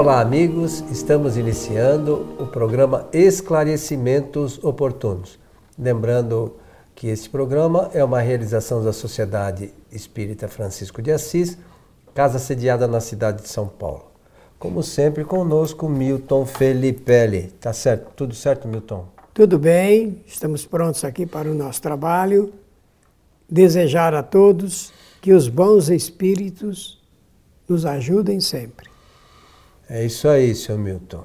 Olá, amigos. Estamos iniciando o programa Esclarecimentos Oportunos. Lembrando que este programa é uma realização da Sociedade Espírita Francisco de Assis, casa sediada na cidade de São Paulo. Como sempre, conosco Milton Felipelli. Tá certo? Tudo certo, Milton? Tudo bem, estamos prontos aqui para o nosso trabalho. Desejar a todos que os bons espíritos nos ajudem sempre. É isso aí, senhor Milton.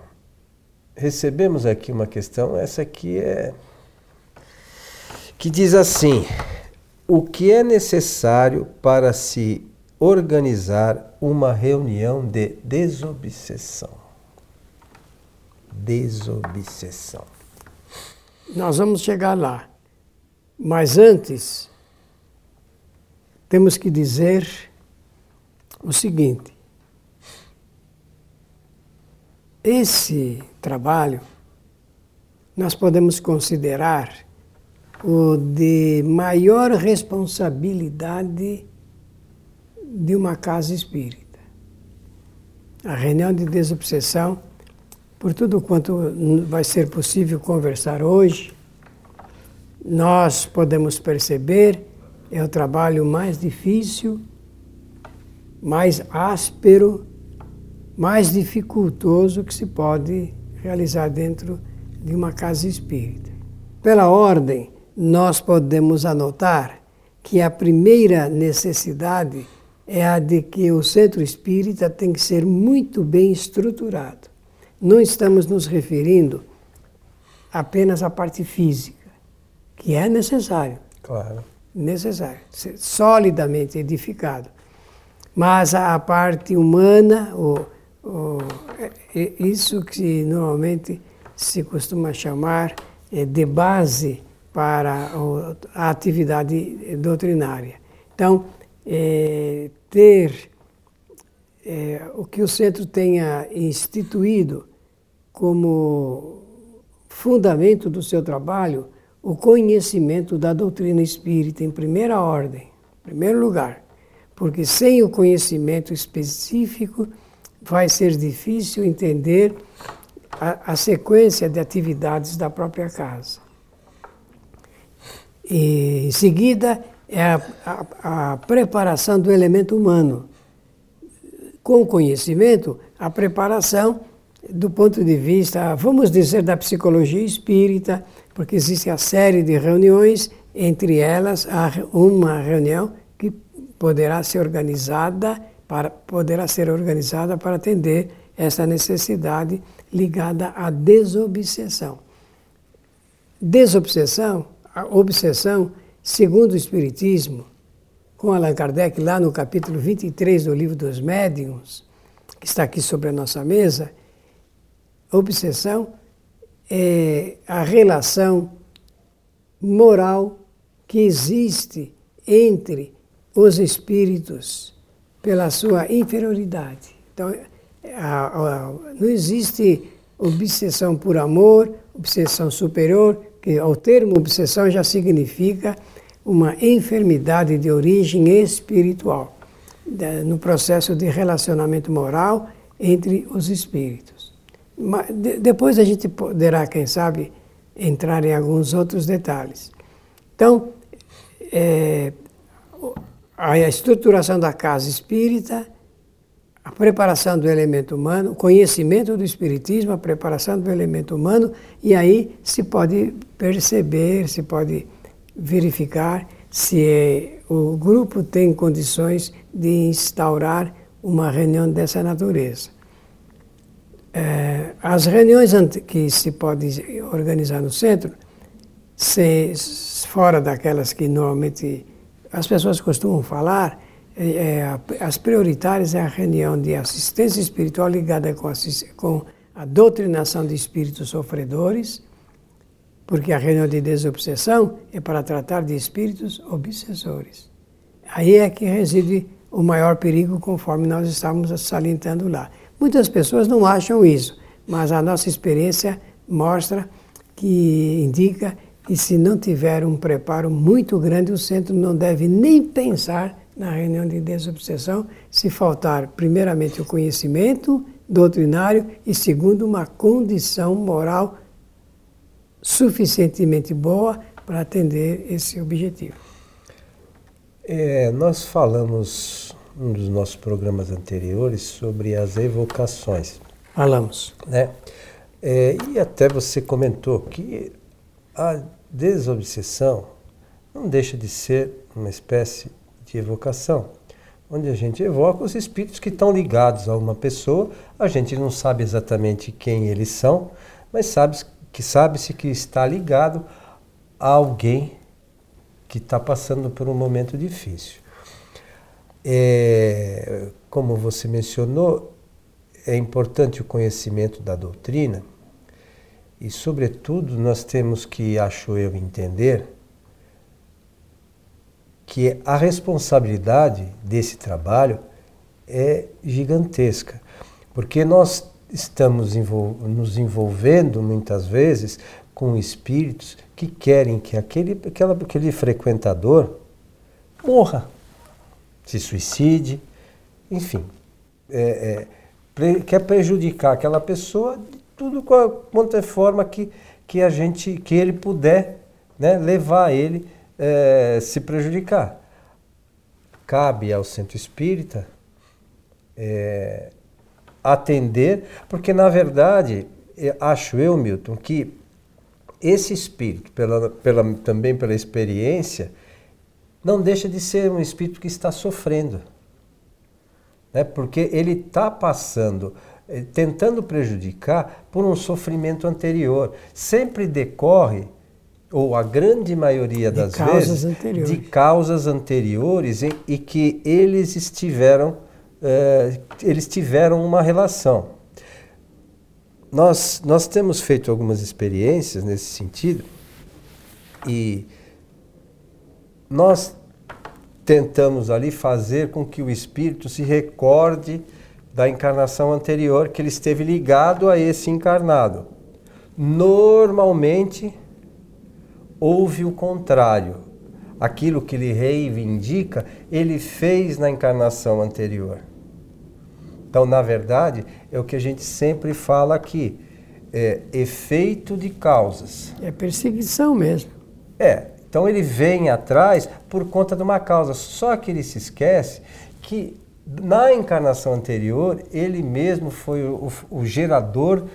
Recebemos aqui uma questão, essa aqui é. que diz assim: O que é necessário para se organizar uma reunião de desobsessão? Desobsessão. Nós vamos chegar lá. Mas antes, temos que dizer o seguinte: Esse trabalho nós podemos considerar o de maior responsabilidade de uma casa espírita. A reunião de desobsessão, por tudo quanto vai ser possível conversar hoje, nós podemos perceber é o trabalho mais difícil, mais áspero mais dificultoso que se pode realizar dentro de uma casa espírita. Pela ordem, nós podemos anotar que a primeira necessidade é a de que o centro espírita tem que ser muito bem estruturado. Não estamos nos referindo apenas à parte física, que é necessário. Claro. Necessário, ser solidamente edificado. Mas a parte humana, o, oh, isso que normalmente se costuma chamar é, de base para a atividade doutrinária. Então, é, ter é, o que o centro tenha instituído como fundamento do seu trabalho, o conhecimento da doutrina espírita em primeira ordem, em primeiro lugar, porque sem o conhecimento específico vai ser difícil entender a, a sequência de atividades da própria casa. E, em seguida, é a, a, a preparação do elemento humano. Com conhecimento, a preparação do ponto de vista, vamos dizer, da psicologia espírita, porque existe a série de reuniões, entre elas uma reunião que poderá ser organizada para, poderá ser organizada para atender essa necessidade ligada à desobsessão. Desobsessão, a obsessão, segundo o Espiritismo, com Allan Kardec, lá no capítulo 23 do Livro dos Médiuns, que está aqui sobre a nossa mesa, obsessão é a relação moral que existe entre os espíritos pela sua inferioridade. Então, a, a, não existe obsessão por amor, obsessão superior, que o termo obsessão já significa uma enfermidade de origem espiritual, no processo de relacionamento moral entre os espíritos. Mas, de, depois a gente poderá, quem sabe, entrar em alguns outros detalhes. Então, é, a estruturação da casa espírita, a preparação do elemento humano, o conhecimento do espiritismo, a preparação do elemento humano, e aí se pode perceber, se pode verificar se é, o grupo tem condições de instaurar uma reunião dessa natureza. É, as reuniões que se pode organizar no centro, se, fora daquelas que normalmente as pessoas costumam falar, é, as prioritárias é a reunião de assistência espiritual ligada com, com a doutrinação de espíritos sofredores, porque a reunião de desobsessão é para tratar de espíritos obsessores. Aí é que reside o maior perigo, conforme nós estávamos salientando lá. Muitas pessoas não acham isso, mas a nossa experiência mostra que indica e se não tiver um preparo muito grande, o centro não deve nem pensar na reunião de desobsessão, se faltar, primeiramente, o conhecimento doutrinário e segundo uma condição moral suficientemente boa para atender esse objetivo. É, nós falamos um dos nossos programas anteriores sobre as evocações. Falamos. Né? É, e até você comentou que a desobsessão não deixa de ser uma espécie de evocação, onde a gente evoca os espíritos que estão ligados a uma pessoa, a gente não sabe exatamente quem eles são, mas sabe que sabe-se que está ligado a alguém que está passando por um momento difícil. É, como você mencionou, é importante o conhecimento da doutrina e, sobretudo, nós temos que, acho eu, entender que a responsabilidade desse trabalho é gigantesca, porque nós estamos nos envolvendo muitas vezes com espíritos que querem que aquele, aquela, aquele frequentador morra, se suicide, enfim, é, é, quer prejudicar aquela pessoa tudo quanto é forma que, que a gente, que ele puder né, levar ele é, se prejudicar. Cabe ao centro espírita é, atender, porque na verdade, acho eu, Milton, que esse espírito, pela, pela, também pela experiência, não deixa de ser um espírito que está sofrendo. Né? Porque ele está passando, tentando prejudicar por um sofrimento anterior. Sempre decorre ou a grande maioria das de vezes, anteriores. de causas anteriores em, e que eles estiveram, eh, eles tiveram uma relação. Nós, nós temos feito algumas experiências nesse sentido e nós tentamos ali fazer com que o espírito se recorde da encarnação anterior, que ele esteve ligado a esse encarnado. Normalmente, houve o contrário. Aquilo que ele reivindica, ele fez na encarnação anterior. Então, na verdade, é o que a gente sempre fala aqui: é efeito de causas. É perseguição mesmo. É. Então, ele vem atrás por conta de uma causa. Só que ele se esquece que na encarnação anterior, ele mesmo foi o, o gerador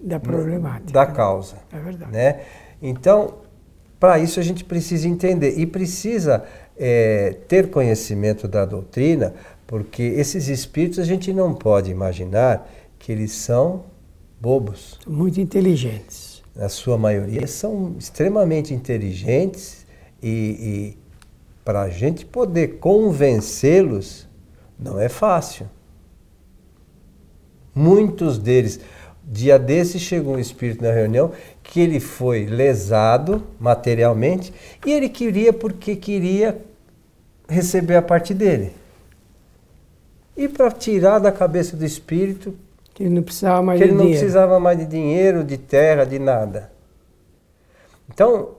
da problemática. Da causa. É verdade. Né? Então, para isso a gente precisa entender e precisa é, ter conhecimento da doutrina, porque esses espíritos a gente não pode imaginar que eles são bobos. Muito inteligentes. Na sua maioria são extremamente inteligentes e, e para a gente poder convencê-los não é fácil. Muitos deles Dia desse chegou um espírito na reunião que ele foi lesado materialmente e ele queria porque queria receber a parte dele. E para tirar da cabeça do espírito que ele não precisava mais que de ele não dinheiro. precisava mais de dinheiro, de terra, de nada. Então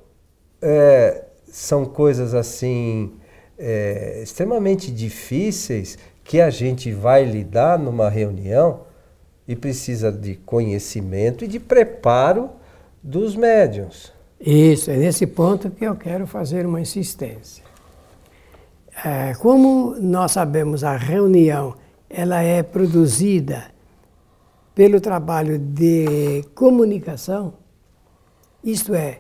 é, são coisas assim é, extremamente difíceis que a gente vai lidar numa reunião e precisa de conhecimento e de preparo dos médiums. Isso, é nesse ponto que eu quero fazer uma insistência. É, como nós sabemos, a reunião ela é produzida pelo trabalho de comunicação, isto é,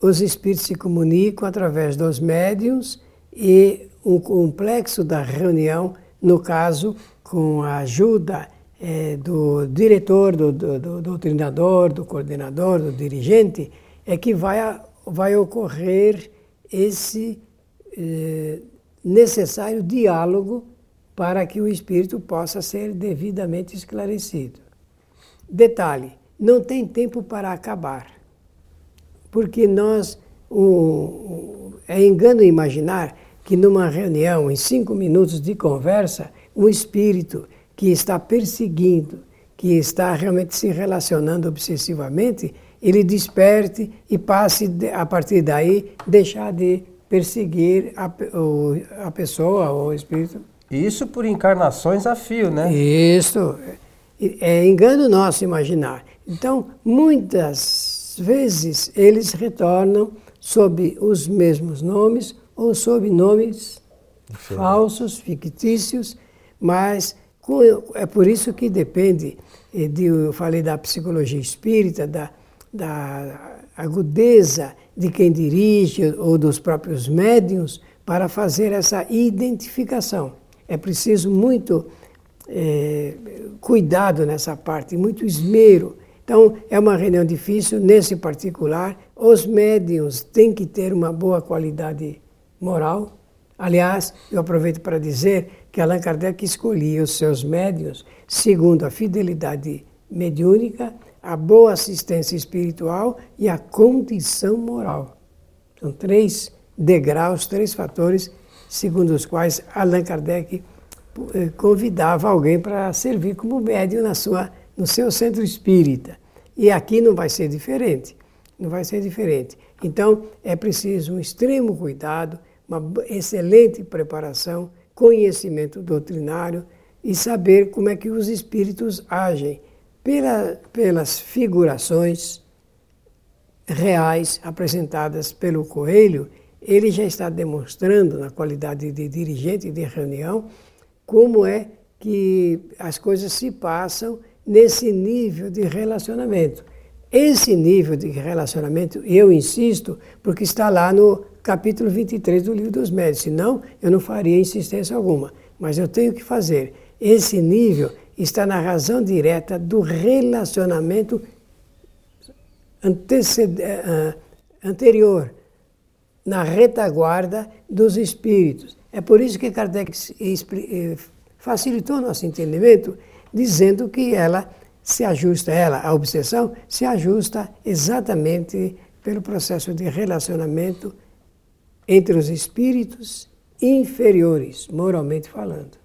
os espíritos se comunicam através dos médiums e o complexo da reunião, no caso, com a ajuda é, do diretor, do, do, do doutrinador, do coordenador, do dirigente, é que vai, vai ocorrer esse é, necessário diálogo para que o espírito possa ser devidamente esclarecido. Detalhe: não tem tempo para acabar, porque nós o, é engano imaginar que numa reunião, em cinco minutos de conversa, um espírito que está perseguindo, que está realmente se relacionando obsessivamente, ele desperte e passe a partir daí deixar de perseguir a, a pessoa ou o espírito. Isso por encarnações a fio, né? Isso. É engano nosso imaginar. Então, muitas vezes eles retornam sob os mesmos nomes ou sob nomes Diferente. falsos, fictícios, mas é por isso que depende, eh, de, eu falei da psicologia espírita, da, da agudeza de quem dirige ou dos próprios médiums para fazer essa identificação. É preciso muito é, cuidado nessa parte, muito esmero. Então, é uma reunião difícil, nesse particular. Os médiums têm que ter uma boa qualidade moral. Aliás, eu aproveito para dizer que Allan Kardec escolhia os seus médios segundo a fidelidade mediúnica, a boa assistência espiritual e a condição moral. São três degraus, três fatores segundo os quais Allan Kardec eh, convidava alguém para servir como médium na sua, no seu centro espírita. E aqui não vai ser diferente. Não vai ser diferente. Então, é preciso um extremo cuidado, uma excelente preparação conhecimento doutrinário e saber como é que os espíritos agem pela, pelas figurações reais apresentadas pelo Coelho, ele já está demonstrando, na qualidade de dirigente de reunião, como é que as coisas se passam nesse nível de relacionamento. Esse nível de relacionamento, eu insisto, porque está lá no capítulo 23 do Livro dos Médios, senão eu não faria insistência alguma. Mas eu tenho que fazer. Esse nível está na razão direta do relacionamento eh, anterior, na retaguarda dos espíritos. É por isso que Kardec eh, facilitou nosso entendimento, dizendo que ela se ajusta, ela, a obsessão, se ajusta exatamente pelo processo de relacionamento entre os espíritos inferiores, moralmente falando.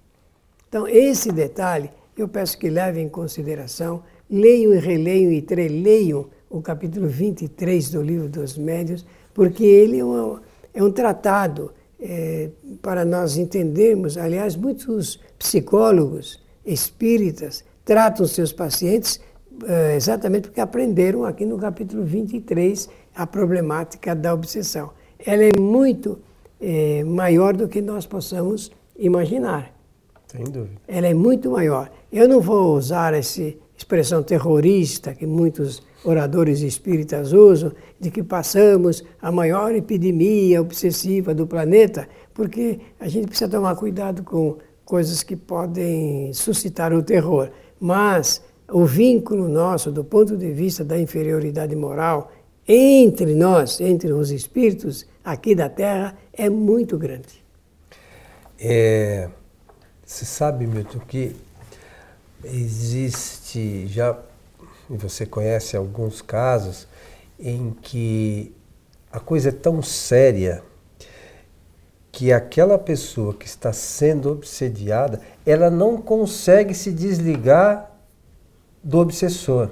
Então, esse detalhe eu peço que levem em consideração, leiam e releiam e treleiam o capítulo 23 do Livro dos Médios, porque ele é um, é um tratado é, para nós entendermos. Aliás, muitos psicólogos espíritas tratam seus pacientes é, exatamente porque aprenderam aqui no capítulo 23 a problemática da obsessão ela é muito é, maior do que nós possamos imaginar. Sem dúvida. Ela é muito maior. Eu não vou usar essa expressão terrorista que muitos oradores espíritas usam, de que passamos a maior epidemia obsessiva do planeta, porque a gente precisa tomar cuidado com coisas que podem suscitar o terror. Mas o vínculo nosso, do ponto de vista da inferioridade moral, entre nós, entre os espíritos aqui da Terra, é muito grande. É, você sabe, Milton, que existe já, você conhece alguns casos, em que a coisa é tão séria que aquela pessoa que está sendo obsediada, ela não consegue se desligar do obsessor.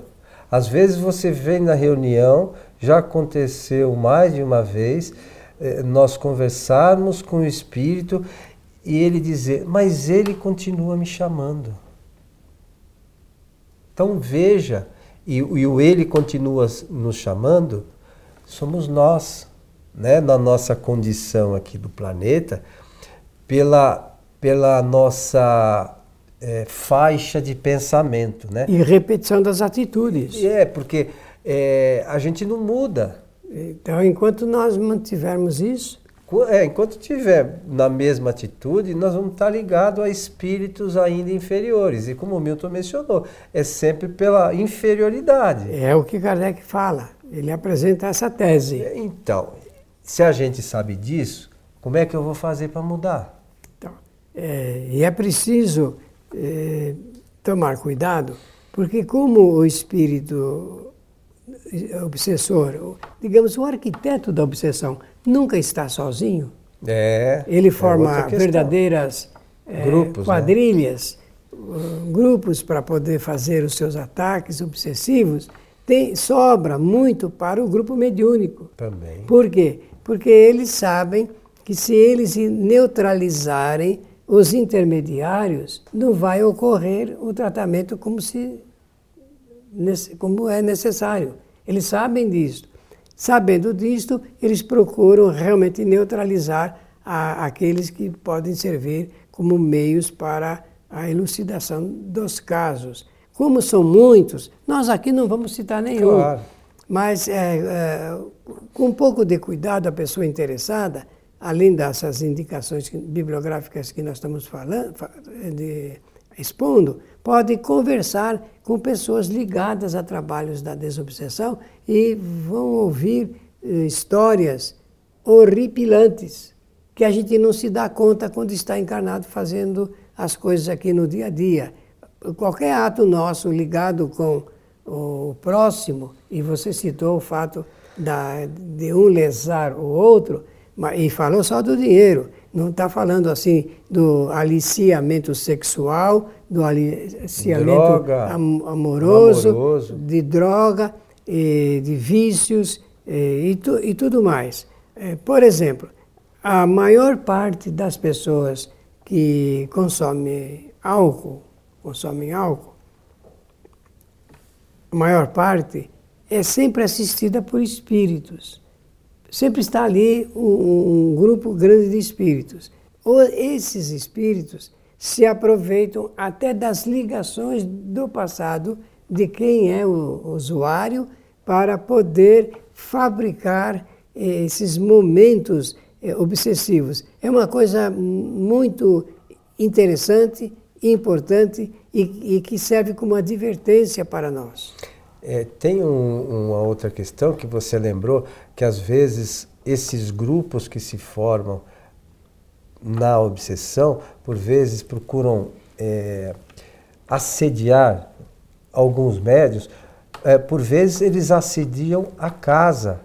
Às vezes você vem na reunião, já aconteceu mais de uma vez, eh, nós conversarmos com o Espírito e ele dizer, mas ele continua me chamando. Então veja, e, e o ele continua nos chamando, somos nós, né, na nossa condição aqui do planeta, pela, pela nossa é, faixa de pensamento. Né? E repetição das atitudes. É, porque é, a gente não muda. Então, enquanto nós mantivermos isso. É, enquanto tiver na mesma atitude, nós vamos estar ligados a espíritos ainda inferiores. E como o Milton mencionou, é sempre pela inferioridade. É o que Kardec fala. Ele apresenta essa tese. Então, se a gente sabe disso, como é que eu vou fazer para mudar? É, e é preciso é, tomar cuidado, porque como o espírito obsessor, digamos, o arquiteto da obsessão nunca está sozinho. É. Ele é forma é verdadeiras é, grupos, né? quadrilhas, né? grupos para poder fazer os seus ataques obsessivos. Tem, sobra muito para o grupo mediúnico. Também. Por quê? Porque eles sabem que se eles neutralizarem os intermediários, não vai ocorrer o tratamento como, se, como é necessário. Eles sabem disso. Sabendo disto, eles procuram realmente neutralizar a, aqueles que podem servir como meios para a elucidação dos casos. Como são muitos, nós aqui não vamos citar nenhum. Claro. Mas é, é, com um pouco de cuidado, a pessoa interessada, além dessas indicações bibliográficas que nós estamos falando, de, expondo, pode conversar com pessoas ligadas a trabalhos da desobsessão e vão ouvir eh, histórias horripilantes que a gente não se dá conta quando está encarnado fazendo as coisas aqui no dia a dia. Qualquer ato nosso ligado com o próximo, e você citou o fato da, de um lesar o outro, e falou só do dinheiro, não está falando assim do aliciamento sexual, do aliciamento droga, amoroso, amoroso, de droga, de vícios e, tu, e tudo mais. É, por exemplo, a maior parte das pessoas que consomem álcool, consomem álcool, a maior parte é sempre assistida por espíritos. Sempre está ali um, um grupo grande de espíritos. Ou esses espíritos se aproveitam até das ligações do passado de quem é o usuário para poder fabricar esses momentos é, obsessivos. É uma coisa muito interessante, importante e, e que serve como advertência para nós. É, tem um, uma outra questão que você lembrou, que às vezes esses grupos que se formam na obsessão, por vezes procuram é, assediar alguns médios, é, por vezes eles assediam a casa,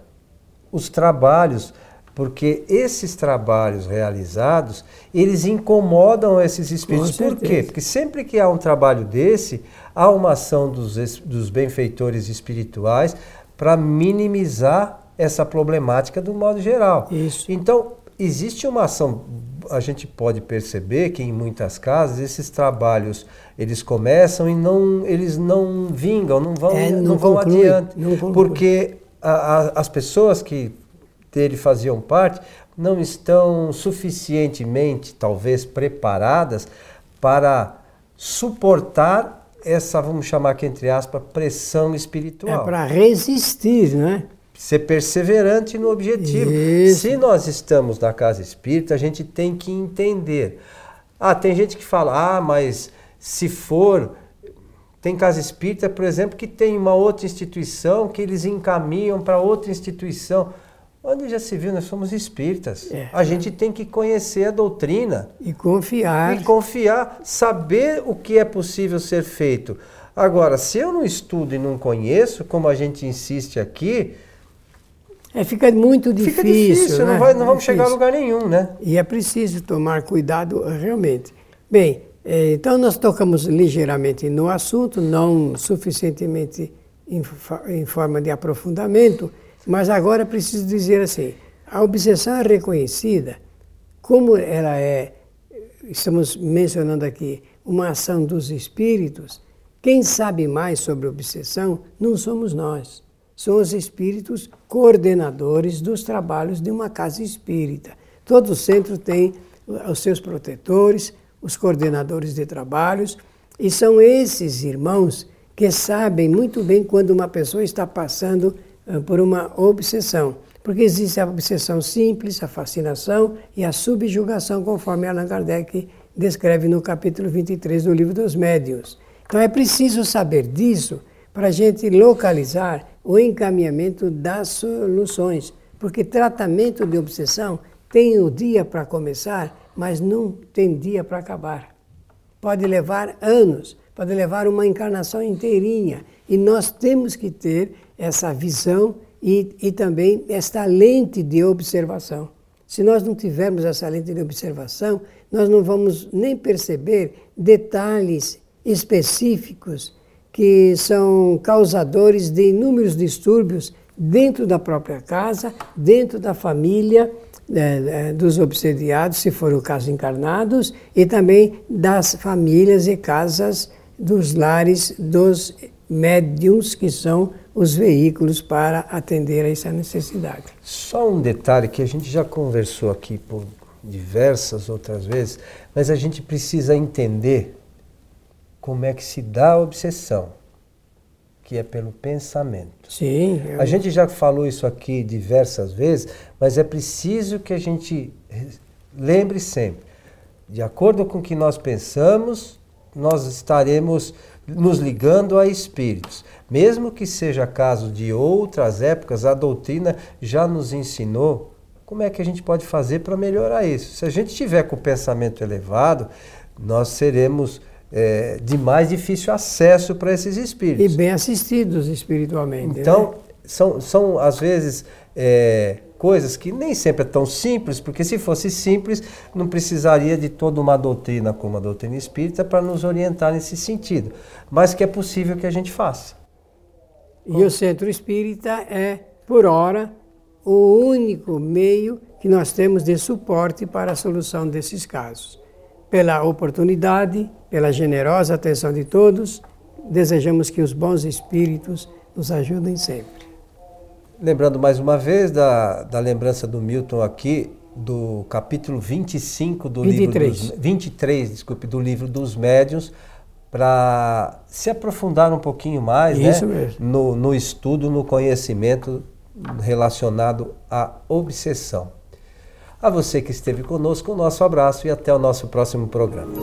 os trabalhos porque esses trabalhos realizados, eles incomodam esses espíritos. Por quê? Porque sempre que há um trabalho desse, há uma ação dos, dos benfeitores espirituais para minimizar essa problemática do modo geral. Isso. Então, existe uma ação, a gente pode perceber que em muitas casas esses trabalhos eles começam e não, eles não vingam, não vão, é, não, não vão adiante. Não porque a, a, as pessoas que dele faziam parte não estão suficientemente, talvez, preparadas para suportar essa, vamos chamar aqui entre aspas, pressão espiritual. É para resistir, né? Ser perseverante no objetivo. Isso. Se nós estamos na casa espírita, a gente tem que entender. Ah, tem gente que fala, ah, mas se for. Tem casa espírita, por exemplo, que tem uma outra instituição que eles encaminham para outra instituição. Onde já se viu, nós somos espíritas. É. A gente tem que conhecer a doutrina. E confiar. E confiar, saber o que é possível ser feito. Agora, se eu não estudo e não conheço, como a gente insiste aqui. É, fica muito difícil. Fica difícil, né? não, vai, não vamos chegar a lugar nenhum, né? E é preciso tomar cuidado realmente. Bem, é, então nós tocamos ligeiramente no assunto, não suficientemente em, em forma de aprofundamento. Mas agora preciso dizer assim: a obsessão é reconhecida, como ela é, estamos mencionando aqui, uma ação dos espíritos, quem sabe mais sobre obsessão não somos nós. São os espíritos coordenadores dos trabalhos de uma casa espírita. Todo centro tem os seus protetores, os coordenadores de trabalhos, e são esses irmãos que sabem muito bem quando uma pessoa está passando por uma obsessão. Porque existe a obsessão simples, a fascinação e a subjugação, conforme Allan Kardec descreve no capítulo 23 do Livro dos Médiuns. Então é preciso saber disso para a gente localizar o encaminhamento das soluções. Porque tratamento de obsessão tem o dia para começar, mas não tem dia para acabar. Pode levar anos, pode levar uma encarnação inteirinha. E nós temos que ter essa visão e, e também esta lente de observação. Se nós não tivermos essa lente de observação, nós não vamos nem perceber detalhes específicos que são causadores de inúmeros distúrbios dentro da própria casa, dentro da família, é, é, dos obsediados, se for o caso encarnados, e também das famílias e casas dos lares dos médiums, que são os veículos para atender a essa necessidade. Só um detalhe que a gente já conversou aqui por diversas outras vezes, mas a gente precisa entender como é que se dá a obsessão, que é pelo pensamento. Sim. Eu... A gente já falou isso aqui diversas vezes, mas é preciso que a gente lembre sempre. De acordo com o que nós pensamos, nós estaremos nos ligando a espíritos. Mesmo que seja caso de outras épocas, a doutrina já nos ensinou como é que a gente pode fazer para melhorar isso. Se a gente tiver com o pensamento elevado, nós seremos é, de mais difícil acesso para esses espíritos. E bem assistidos espiritualmente. Então, né? são, são às vezes é, coisas que nem sempre é tão simples, porque se fosse simples, não precisaria de toda uma doutrina como a doutrina espírita para nos orientar nesse sentido, mas que é possível que a gente faça. E o centro espírita é, por hora, o único meio que nós temos de suporte para a solução desses casos. Pela oportunidade, pela generosa atenção de todos, desejamos que os bons espíritos nos ajudem sempre. Lembrando mais uma vez da, da lembrança do Milton aqui, do capítulo 25 do 23. livro dos, 23, desculpe, do livro dos médiuns, para se aprofundar um pouquinho mais né. No, no estudo, no conhecimento relacionado à obsessão. A você que esteve conosco, o nosso abraço e até o nosso próximo programa.